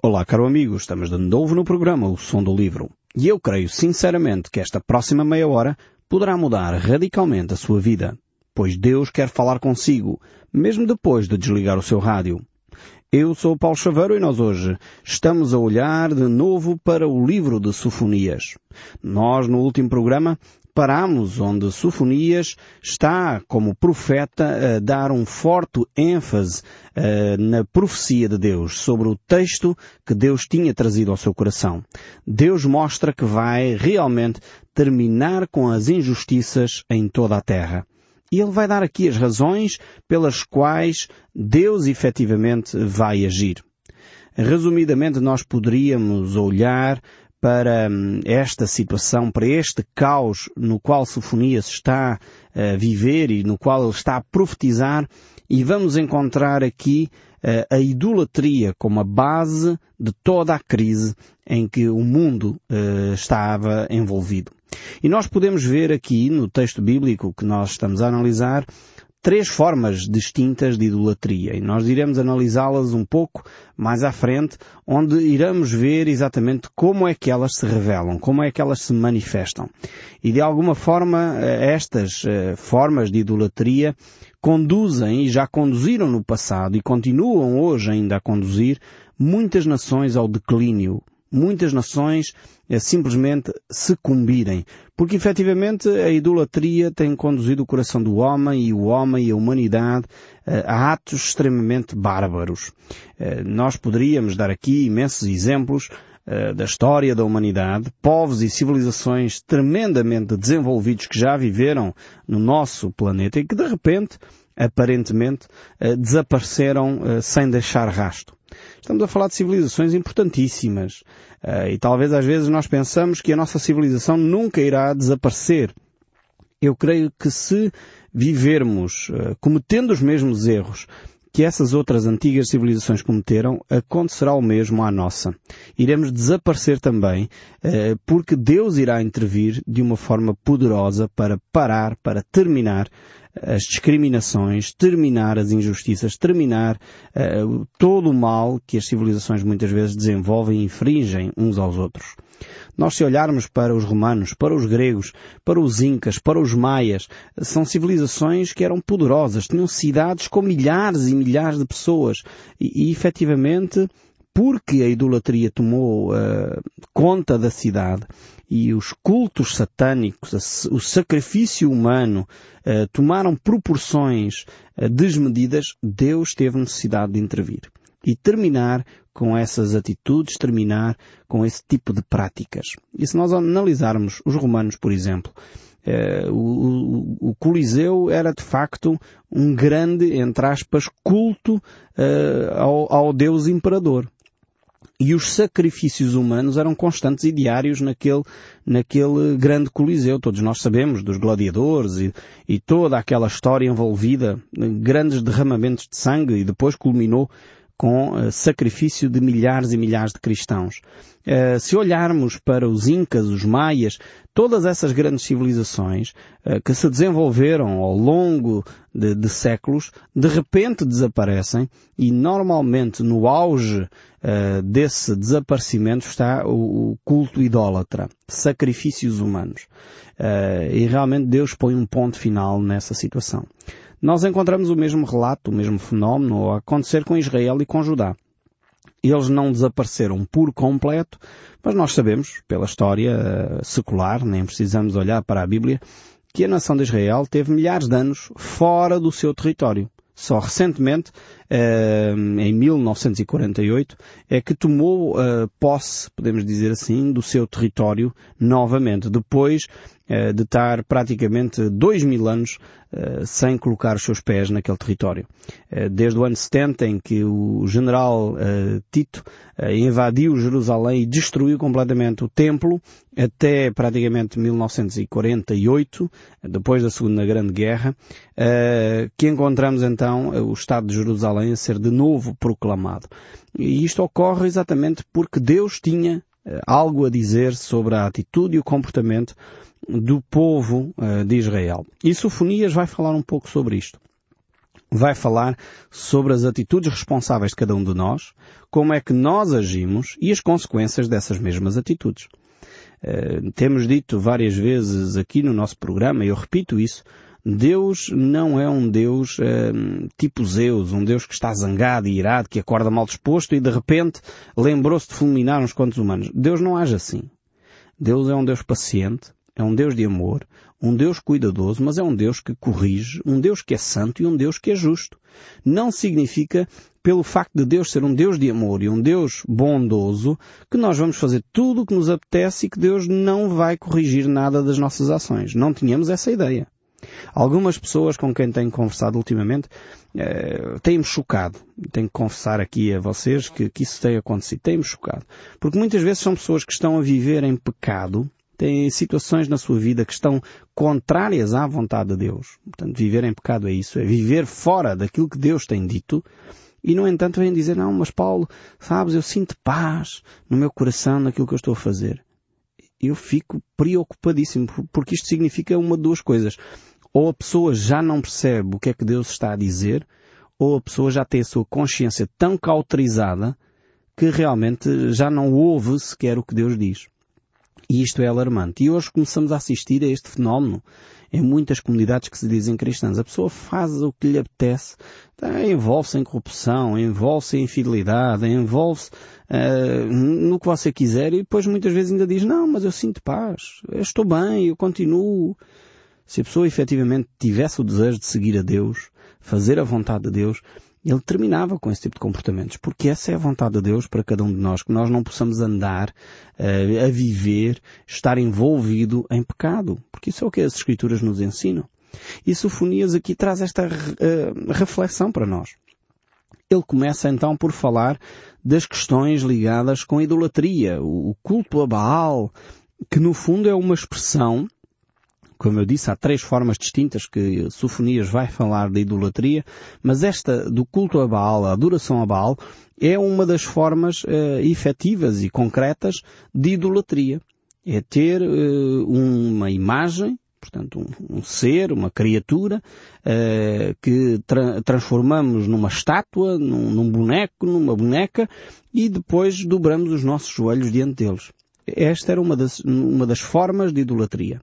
Olá, caro amigo, estamos de novo no programa O Som do Livro. E eu creio sinceramente que esta próxima meia hora poderá mudar radicalmente a sua vida, pois Deus quer falar consigo, mesmo depois de desligar o seu rádio. Eu sou Paulo Chaveiro e nós hoje estamos a olhar de novo para o livro de Sofonias. Nós, no último programa, paramos onde Sofonias está, como profeta, a dar um forte ênfase uh, na profecia de Deus sobre o texto que Deus tinha trazido ao seu coração. Deus mostra que vai realmente terminar com as injustiças em toda a terra. E ele vai dar aqui as razões pelas quais Deus efetivamente vai agir. Resumidamente, nós poderíamos olhar para hum, esta situação, para este caos no qual Sofonias está a viver e no qual ele está a profetizar e vamos encontrar aqui uh, a idolatria como a base de toda a crise em que o mundo uh, estava envolvido. E nós podemos ver aqui no texto bíblico que nós estamos a analisar três formas distintas de idolatria e nós iremos analisá-las um pouco mais à frente, onde iremos ver exatamente como é que elas se revelam, como é que elas se manifestam. E de alguma forma eh, estas eh, formas de idolatria conduzem e já conduziram no passado e continuam hoje ainda a conduzir muitas nações ao declínio, muitas nações é simplesmente sucumbirem. Porque efetivamente a idolatria tem conduzido o coração do homem e o homem e a humanidade eh, a atos extremamente bárbaros. Eh, nós poderíamos dar aqui imensos exemplos eh, da história da humanidade, povos e civilizações tremendamente desenvolvidos que já viveram no nosso planeta e que de repente, aparentemente, desapareceram sem deixar rasto. Estamos a falar de civilizações importantíssimas. Uh, e talvez às vezes nós pensamos que a nossa civilização nunca irá desaparecer. Eu creio que se vivermos uh, cometendo os mesmos erros que essas outras antigas civilizações cometeram, acontecerá o mesmo à nossa. Iremos desaparecer também, uh, porque Deus irá intervir de uma forma poderosa para parar, para terminar as discriminações, terminar as injustiças, terminar uh, todo o mal que as civilizações muitas vezes desenvolvem e infringem uns aos outros. Nós se olharmos para os romanos, para os gregos, para os incas, para os maias, são civilizações que eram poderosas, tinham cidades com milhares e milhares de pessoas e, e efetivamente porque a idolatria tomou uh, conta da cidade e os cultos satânicos, o sacrifício humano uh, tomaram proporções uh, desmedidas, Deus teve necessidade de intervir e terminar com essas atitudes, terminar com esse tipo de práticas. E se nós analisarmos os romanos, por exemplo, Uh, o, Coliseu era de facto um grande, entre aspas, culto ao Deus Imperador e os sacrifícios humanos eram constantes e diários naquele, naquele grande coliseu. Todos nós sabemos dos gladiadores e, e toda aquela história envolvida, grandes derramamentos de sangue e depois culminou com uh, sacrifício de milhares e milhares de cristãos. Uh, se olharmos para os Incas, os Maias, todas essas grandes civilizações uh, que se desenvolveram ao longo de, de, séculos, de repente desaparecem e normalmente no auge desse desaparecimento está o, o culto idólatra, sacrifícios humanos. e realmente Deus põe um ponto final nessa situação nós encontramos o mesmo relato, o mesmo fenómeno a acontecer com Israel e com Judá. Eles não desapareceram por completo, mas nós sabemos, pela história eh, secular, nem precisamos olhar para a Bíblia, que a nação de Israel teve milhares de anos fora do seu território. Só recentemente, em 1948, é que tomou eh, posse, podemos dizer assim, do seu território novamente, depois eh, de estar praticamente dois mil anos sem colocar os seus pés naquele território. Desde o ano 70 em que o general Tito invadiu Jerusalém e destruiu completamente o templo, até praticamente 1948, depois da Segunda Grande Guerra, que encontramos então o Estado de Jerusalém a ser de novo proclamado. E isto ocorre exatamente porque Deus tinha eh, algo a dizer sobre a atitude e o comportamento do povo eh, de Israel. E Sofonias vai falar um pouco sobre isto. vai falar sobre as atitudes responsáveis de cada um de nós, como é que nós agimos e as consequências dessas mesmas atitudes. Uh, temos dito várias vezes aqui no nosso programa, e eu repito isso, Deus não é um Deus uh, tipo Zeus, um Deus que está zangado e irado, que acorda mal disposto e de repente lembrou-se de fulminar uns quantos humanos. Deus não age assim. Deus é um Deus paciente, é um Deus de amor, um Deus cuidadoso, mas é um Deus que corrige, um Deus que é santo e um Deus que é justo. Não significa, pelo facto de Deus ser um Deus de amor e um Deus bondoso, que nós vamos fazer tudo o que nos apetece e que Deus não vai corrigir nada das nossas ações. Não tínhamos essa ideia. Algumas pessoas com quem tenho conversado ultimamente eh, têm-me chocado. Tenho que confessar aqui a vocês que, que isso tem acontecido. Tem-me chocado. Porque muitas vezes são pessoas que estão a viver em pecado têm situações na sua vida que estão contrárias à vontade de Deus. Portanto, viver em pecado é isso, é viver fora daquilo que Deus tem dito. E, no entanto, vêm dizer, não, mas Paulo, sabes, eu sinto paz no meu coração naquilo que eu estou a fazer. Eu fico preocupadíssimo, porque isto significa uma de duas coisas. Ou a pessoa já não percebe o que é que Deus está a dizer, ou a pessoa já tem a sua consciência tão cauterizada que realmente já não ouve sequer o que Deus diz. E isto é alarmante. E hoje começamos a assistir a este fenómeno em muitas comunidades que se dizem cristãs. A pessoa faz o que lhe apetece, tá, envolve-se em corrupção, envolve-se em infidelidade, envolve-se uh, no que você quiser e depois muitas vezes ainda diz, não, mas eu sinto paz, eu estou bem, eu continuo. Se a pessoa efetivamente tivesse o desejo de seguir a Deus, fazer a vontade de Deus, ele terminava com esse tipo de comportamentos, porque essa é a vontade de Deus para cada um de nós, que nós não possamos andar uh, a viver, estar envolvido em pecado, porque isso é o que as Escrituras nos ensinam. E Sofonias aqui traz esta uh, reflexão para nós. Ele começa então por falar das questões ligadas com a idolatria, o culto a Baal, que no fundo é uma expressão como eu disse, há três formas distintas que Sofonias vai falar da idolatria, mas esta do culto a Baal, a adoração a Baal, é uma das formas uh, efetivas e concretas de idolatria. É ter uh, uma imagem, portanto, um, um, ser, uma criatura, uh, que tra transformamos numa estátua, num, num boneco, numa boneca, e depois dobramos os nossos joelhos diante deles. Esta era uma das, uma das formas de idolatria.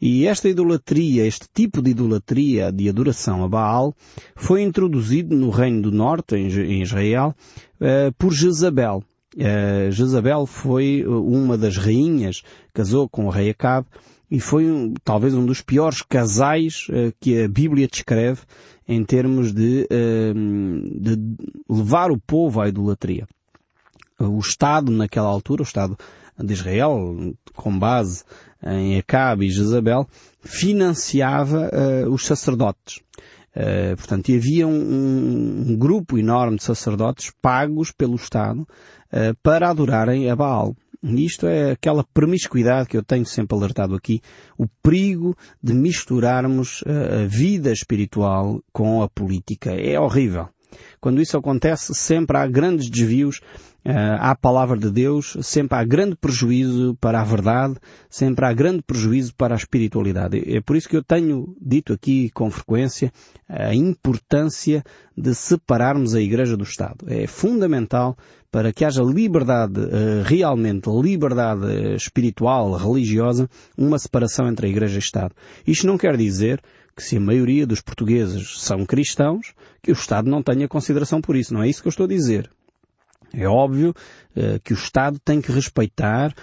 E esta idolatria, este tipo de idolatria de adoração a Baal, foi introduzido no Reino do Norte, em Israel, uh, por Jezabel. Uh, Jezabel foi uma das rainhas, casou com o rei Acabe, e foi um, talvez um dos piores casais que a Bíblia descreve em termos de, de levar o povo à idolatria. O Estado, naquela altura, o Estado de Israel, com base em Acabe e Jezabel, financiava uh, os sacerdotes. Uh, portanto, havia um, um, grupo enorme de sacerdotes pagos pelo Estado uh, para adorarem a Baal. Isto é aquela promiscuidade que eu tenho sempre alertado aqui, o perigo de misturarmos a vida espiritual com a política. É horrível. Quando isso acontece, sempre há grandes desvios uh, à palavra de Deus, sempre há grande prejuízo para a verdade, sempre há grande prejuízo para a espiritualidade. É por isso que eu tenho dito aqui com frequência a importância de separarmos a Igreja do Estado. É fundamental para que haja liberdade, uh, realmente liberdade espiritual, religiosa, uma separação entre a Igreja e o Estado. Isto não quer dizer que se a maioria dos portugueses são cristãos, que o Estado não tenha consideração por isso. Não é isso que eu estou a dizer. É óbvio uh, que o Estado tem que respeitar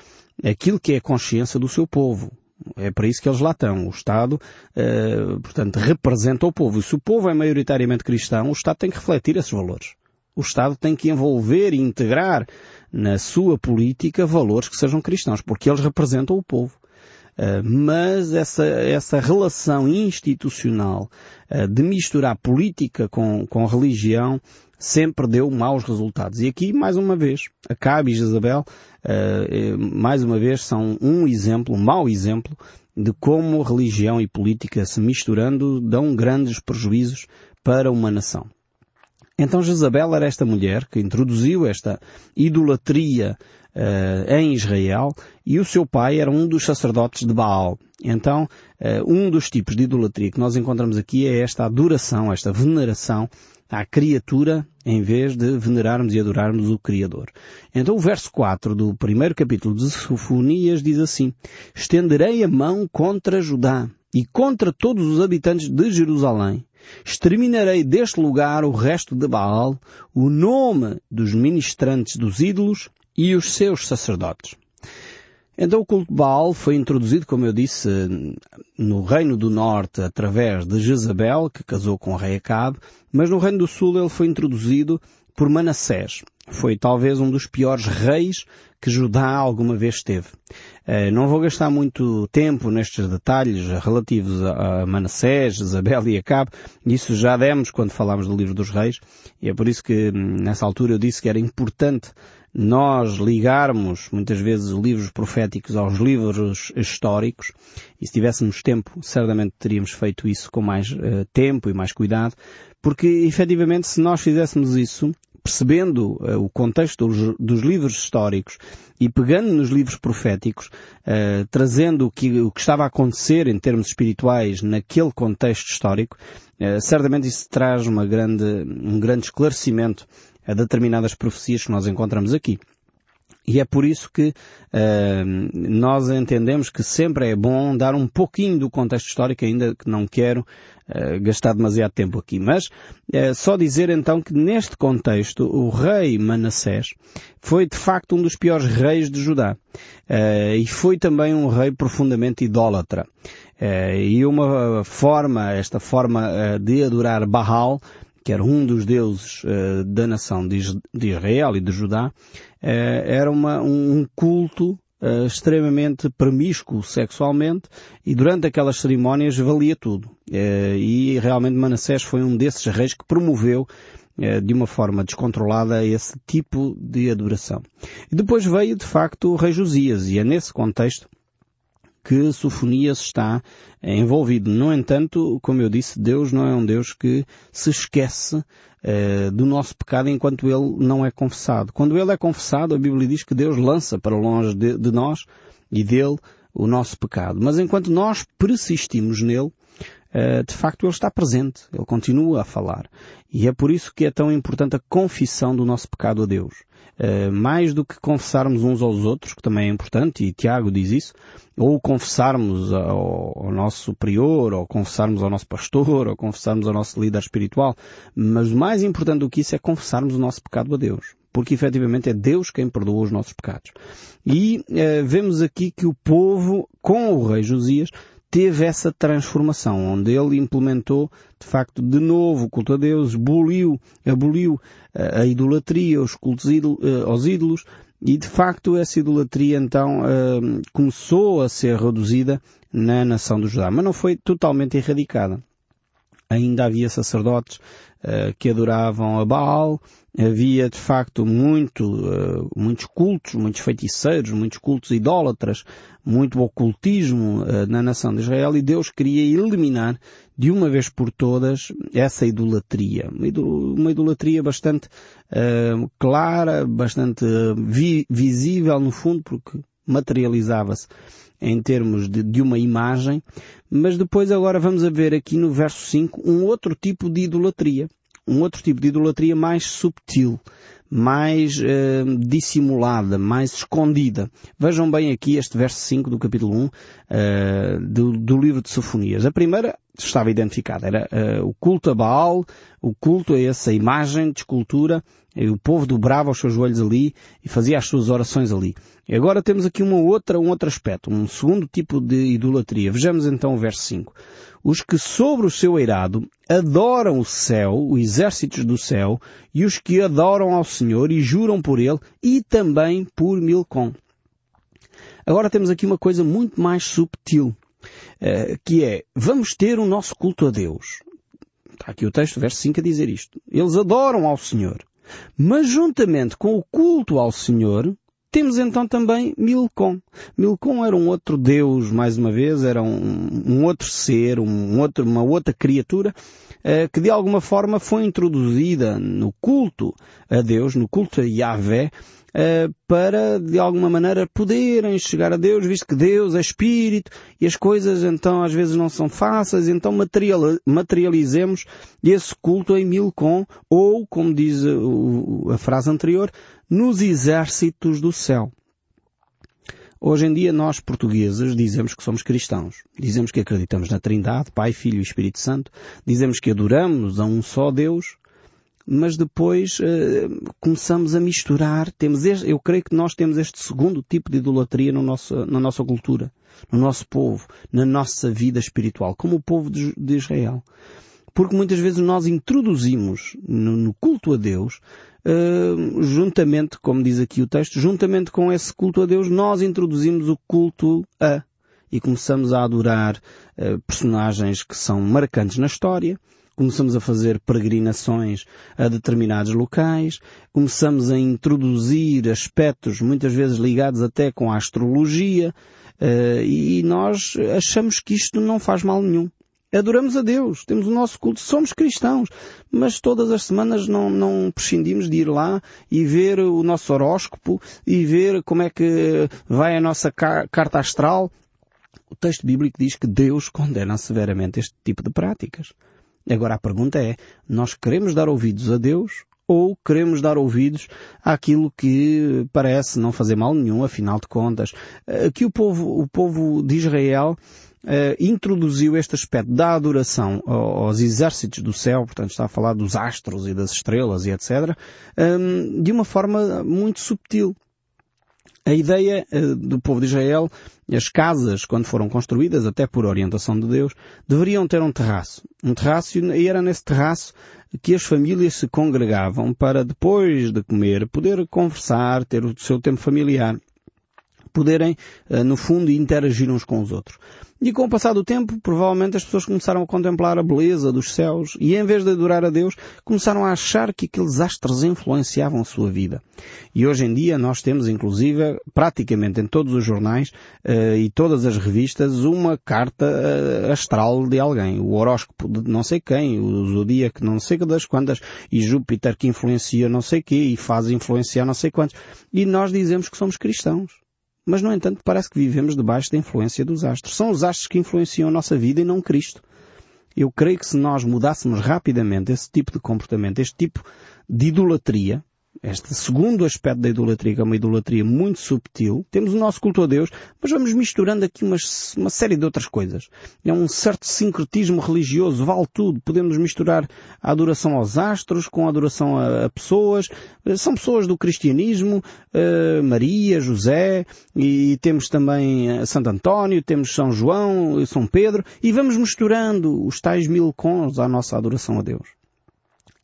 aquilo que é a consciência do seu povo. É para isso que eles lá estão. O Estado, uh, portanto, representa o povo. E se o povo é maioritariamente cristão, o Estado tem que refletir esses valores. O Estado tem que envolver e integrar na sua política valores que sejam cristãos, porque eles representam o povo. Uh, mas essa, essa relação institucional uh, de misturar política com, com religião sempre deu maus resultados. E aqui, mais uma vez, Acabe e Jezabel, uh, mais uma vez, são um exemplo, um mau exemplo, de como religião e política se misturando dão grandes prejuízos para uma nação. Então Jezabel era esta mulher que introduziu esta idolatria uh, em Israel e o seu pai era um dos sacerdotes de Baal. Então, uh, um dos tipos de idolatria que nós encontramos aqui é esta adoração, esta veneração à criatura em vez de venerarmos e adorarmos o Criador. Então o verso 4 do primeiro capítulo de Sofonias diz assim, Estenderei a mão contra Judá e contra todos os habitantes de Jerusalém. Exterminarei deste lugar o resto de Baal, o nome dos ministrantes dos ídolos e os seus sacerdotes. Então o culto de Baal foi introduzido, como eu disse, no Reino do Norte através de Jezabel, que casou com o rei Acabe, mas no Reino do Sul ele foi introduzido por Manassés. Foi talvez um dos piores reis que Judá alguma vez teve. Eh, não vou gastar muito tempo nestes detalhes relativos a Manassés, Isabel e Acabe. Isso já demos quando falámos do livro dos reis. E é por isso que hum, nessa altura eu disse que era importante nós ligarmos muitas vezes livros proféticos aos livros históricos, e se tivéssemos tempo, certamente teríamos feito isso com mais uh, tempo e mais cuidado, porque efetivamente se nós fizéssemos isso, percebendo uh, o contexto dos, dos, livros históricos e pegando nos livros proféticos, uh, trazendo o que, o que estava a acontecer em termos espirituais naquele contexto histórico, certamente isso traz uma grande, um grande esclarecimento a determinadas profecias que nós encontramos aqui. E é por isso que uh, nós entendemos que sempre é bom dar um pouquinho do contexto histórico, ainda que não quero uh, gastar demasiado tempo aqui. Mas uh, só dizer então que neste contexto o rei Manassés foi de facto um dos piores reis de Judá. e foi também um rei profundamente idólatra. e uma forma, esta forma de adorar Baal, que era um dos deuses uh, da nação de, Israel e de Judá, uh, era uma, um culto uh, extremamente promíscuo sexualmente e durante aquelas cerimónias valia tudo. e realmente Manassés foi um desses reis que promoveu de uma forma descontrolada esse tipo de adoração. E depois veio de facto o rei Josias e é nesse contexto que Sofonias está envolvido. No entanto, como eu disse, Deus não é um Deus que se esquece uh, do nosso pecado enquanto ele não é confessado. Quando ele é confessado, a Bíblia diz que Deus lança para longe de, de nós e dele o nosso pecado. Mas enquanto nós persistimos nele, de facto ele está presente, ele continua a falar. E é por isso que é tão importante a confissão do nosso pecado a Deus. Uh, mais do que confessarmos uns aos outros, que também é importante, e Tiago diz isso, ou confessarmos ao, nosso superior, ou confessarmos ao nosso pastor, ou confessarmos ao nosso líder espiritual, mas mais importante do que isso é confessarmos o nosso pecado a Deus. Porque efetivamente é Deus quem perdoa os nossos pecados. E uh, vemos aqui que o povo, com o rei Josias, teve essa transformação, onde ele implementou, de facto, de novo o culto a Deus, aboliu, aboliu a, a idolatria, os cultos uh, aos ídolos, e de facto essa idolatria então uh, começou a ser reduzida na nação do Judá, mas não foi totalmente erradicada. Ainda havia sacerdotes uh, que adoravam a Baal, havia de facto muito, uh, muitos cultos, muitos feiticeiros, muitos cultos idólatras, muito ocultismo uh, na nação de Israel. E Deus queria eliminar de uma vez por todas essa idolatria. Uma idolatria bastante clara, bastante vi visível no fundo, porque materializava-se em termos de, de, uma imagem, mas depois agora vamos a ver aqui no verso 5 um outro tipo de idolatria um outro tipo de idolatria mais subtil, mais uh, dissimulada, mais escondida. Vejam bem aqui este verso 5 do capítulo 1 uh, eh, do, do, livro de Sofonias. A primeira estava identificada, era uh, o culto a Baal, o culto a essa imagem de escultura, o povo dobrava os seus joelhos ali e fazia as suas orações ali. E agora temos aqui uma outra, um outro aspecto, um segundo tipo de idolatria. Vejamos então o verso 5 os que sobre o seu eirado adoram o céu, os exércitos do céu, e os que adoram ao Senhor e juram por ele, e também por Milcom. Agora temos aqui uma coisa muito mais subtil, eh, que é, vamos ter o nosso culto a Deus. Está aqui o texto, verso 5, a dizer isto. Eles adoram ao Senhor. Mas juntamente com o culto ao Senhor, Temos então também Milcom. Milcom era um outro deus, mais uma vez, era um, um outro ser, um outro, uma outra criatura, eh, que de alguma forma foi introduzida no culto a Deus, no culto a Yahvé, eh, para, de alguma maneira, poderem chegar a Deus, visto que Deus é Espírito e as coisas então às vezes não são fáceis, então materializemos esse culto em Milcom, ou, como diz a frase anterior, nos exércitos do céu. Hoje em dia nós portugueses dizemos que somos cristãos. Dizemos que acreditamos na Trindade, Pai, Filho e Espírito Santo. Dizemos que adoramos a um só Deus mas depois uh, começamos a misturar. Temos este, eu creio que nós temos este segundo tipo de idolatria no nosso, na nossa cultura, no nosso povo, na nossa vida espiritual, como o povo de, de Israel. Porque muitas vezes nós introduzimos no, no culto a Deus, uh, juntamente, como diz aqui o texto, juntamente com esse culto a Deus, nós introduzimos o culto a e começamos a adorar uh, personagens que são marcantes na história, começamos a fazer peregrinações a determinados locais, começamos a introduzir aspectos muitas vezes ligados até com a astrologia, uh, e nós achamos que isto não faz mal nenhum. Adoramos a Deus, temos o nosso culto, somos cristãos, mas todas as semanas não, não prescindimos de ir lá e ver o nosso horóscopo e ver como é que vai a nossa carta astral. O texto bíblico diz que Deus condena severamente este tipo de práticas. Agora a pergunta é, nós queremos dar ouvidos a Deus ou queremos dar ouvidos àquilo que parece não fazer mal nenhum, afinal de contas. Aqui o povo, o povo de Israel Uh, introduziu este aspecto da adoração aos exércitos do céu, portanto está a falar dos astros e das estrelas e etc., ehm, de uma forma muito subtil. A ideia uh, do povo de Israel, as casas, quando foram construídas, até por orientação de Deus, deveriam ter um terraço. Um terraço, e era nesse terraço que as famílias se congregavam para, depois de comer, poder conversar, ter o seu tempo familiar poderem, uh, no fundo, interagir uns com os outros. E com o passar do tempo, provavelmente as pessoas começaram a contemplar a beleza dos céus e em vez de adorar a Deus, começaram a achar que aqueles astros influenciavam a sua vida. E hoje em dia nós temos, inclusive, praticamente em todos os jornais uh, e todas as revistas, uma carta uh, astral de alguém. O horóscopo de não sei quem, o zodíaco não sei das quantas, e Júpiter que influencia não sei quê e faz influenciar não sei quantos. E nós dizemos que somos cristãos. Mas, no entanto, parece que vivemos debaixo da influência dos astros. São os astros que influenciam a nossa vida e não Cristo. Eu creio que se nós mudássemos rapidamente esse tipo de comportamento, este tipo de idolatria, este segundo aspecto da idolatria, que é uma idolatria muito subtil. Temos o nosso culto a Deus, mas vamos misturando aqui uma, série de outras coisas. É um certo sincretismo religioso, vale tudo. Podemos misturar a adoração aos astros com a adoração a, a pessoas. São pessoas do cristianismo, uh, Maria, José, e temos também eh, Santo António, temos São João, São Pedro, e vamos misturando os tais mil cons à nossa adoração a Deus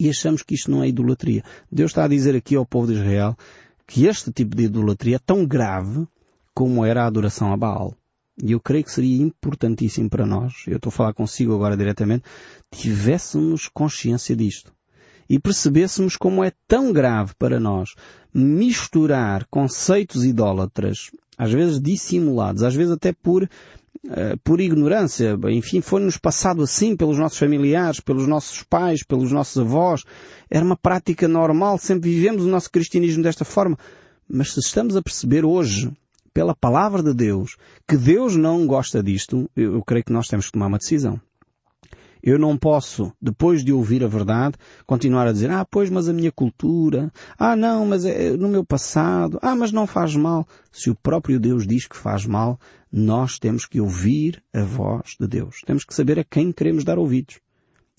e achamos que isto não é idolatria. Deus está a dizer aqui ao povo de Israel que este tipo de idolatria é tão grave como era a adoração a Baal. E eu creio que seria importantíssimo para nós, eu estou a falar consigo agora diretamente, tivéssemos consciência disto. E percebêssemos como é tão grave para nós misturar conceitos idólatras, às vezes dissimulados, às vezes até por por ignorância, enfim, foi-nos passado assim pelos nossos familiares, pelos nossos pais, pelos nossos avós. Era uma prática normal, sempre vivemos o nosso cristianismo desta forma. Mas se estamos a perceber hoje, pela palavra de Deus, que Deus não gosta disto, eu creio que nós temos que tomar uma decisão. Eu não posso, depois de ouvir a verdade, continuar a dizer, ah, pois, mas a minha cultura, ah, não, mas é no meu passado, ah, mas não faz mal. Se o próprio Deus diz que faz mal, nós temos que ouvir a voz de Deus. Temos que saber a quem queremos dar ouvidos.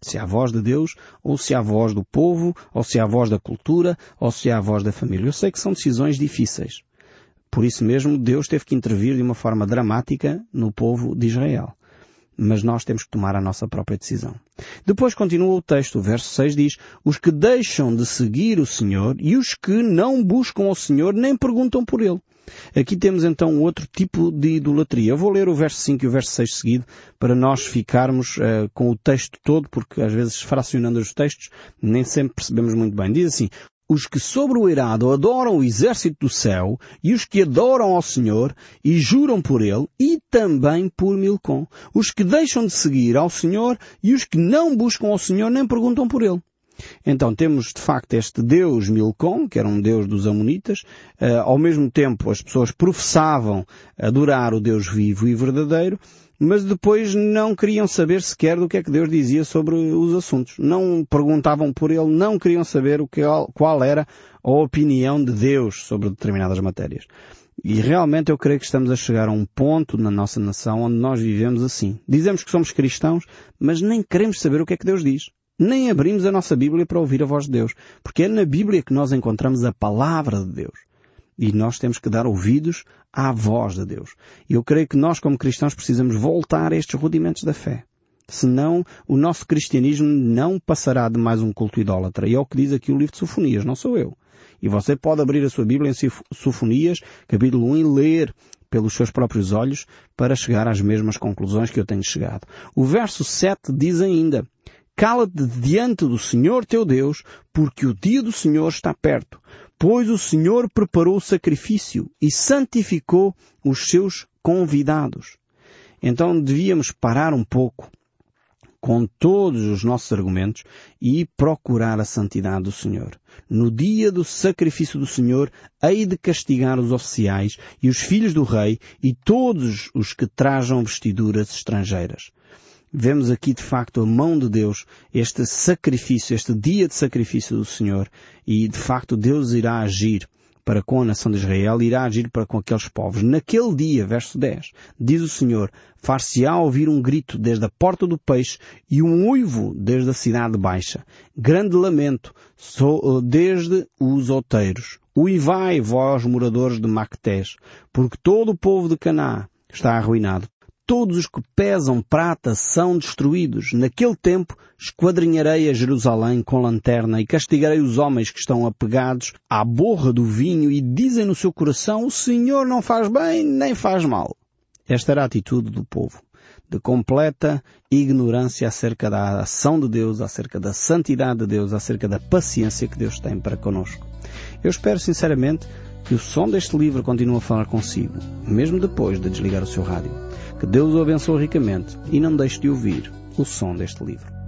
Se é a voz de Deus, ou se é a voz do povo, ou se é a voz da cultura, ou se é a voz da família. Eu sei que são decisões difíceis. Por isso mesmo, Deus teve que intervir de uma forma dramática no povo de Israel mas nós temos que tomar a nossa própria decisão. Depois continua o texto, o verso 6 diz, os que deixam de seguir o Senhor e os que não buscam o Senhor nem perguntam por Ele. Aqui temos então outro tipo de idolatria. Eu vou ler o verso 5 e o verso 6 seguido para nós ficarmos uh, com o texto todo, porque às vezes fracionando os textos nem sempre percebemos muito bem. Diz assim, os que sobre o eirado adoram o exército do céu e os que adoram ao Senhor e juram por ele e também por Milcom, os que deixam de seguir ao Senhor e os que não buscam ao Senhor nem perguntam por ele. Então temos de facto este Deus Milcom, que era um Deus dos Amonitas, uh, ao mesmo tempo as pessoas professavam adorar o Deus vivo e verdadeiro, mas depois não queriam saber sequer do que é que Deus dizia sobre os assuntos. Não perguntavam por ele, não queriam saber o que, qual era a opinião de Deus sobre determinadas matérias. E realmente eu creio que estamos a chegar a um ponto na nossa nação onde nós vivemos assim. Dizemos que somos cristãos, mas nem queremos saber o que é que Deus diz. Nem abrimos a nossa Bíblia para ouvir a voz de Deus. Porque é na Bíblia que nós encontramos a palavra de Deus. E nós temos que dar ouvidos à voz de Deus. E eu creio que nós, como cristãos, precisamos voltar a estes rudimentos da fé. Senão, o nosso cristianismo não passará de mais um culto idólatra. E é o que diz aqui o livro de Sofonias, não sou eu. E você pode abrir a sua Bíblia em Sofonias, capítulo 1, e ler pelos seus próprios olhos para chegar às mesmas conclusões que eu tenho chegado. O verso 7 diz ainda, Cala-te diante do Senhor teu Deus, porque o dia do Senhor está perto. Pois o Senhor preparou o sacrifício e santificou os seus convidados. Então devíamos parar um pouco com todos os nossos argumentos e procurar a santidade do Senhor. No dia do sacrifício do Senhor, hei de castigar os oficiais e os filhos do rei e todos os que trajam vestiduras estrangeiras vemos aqui de facto a mão de Deus, este sacrifício, este dia de sacrifício do Senhor, e de facto Deus irá agir para com a nação de Israel, irá agir para com aqueles povos. Naquele dia, verso 10, diz o Senhor, far-se-á ouvir um grito desde a porta do peixe e um uivo desde a cidade baixa. Grande lamento desde os outeiros. Uivai, vós moradores de Mactés, porque todo o povo de Canaã está arruinado todos os que pesam prata são destruídos. Naquele tempo esquadrinharei a Jerusalém com lanterna e castigarei os homens que estão apegados à borra do vinho e dizem no seu coração o Senhor não faz bem nem faz mal. Esta era a atitude do povo, de completa ignorância acerca da ação de Deus, acerca da santidade de Deus, acerca da paciência que Deus tem para conosco. Eu espero sinceramente que o som deste livro continue a falar consigo, mesmo depois de desligar o seu rádio. Que Deus o abençoe ricamente e não deixe de ouvir o som deste livro.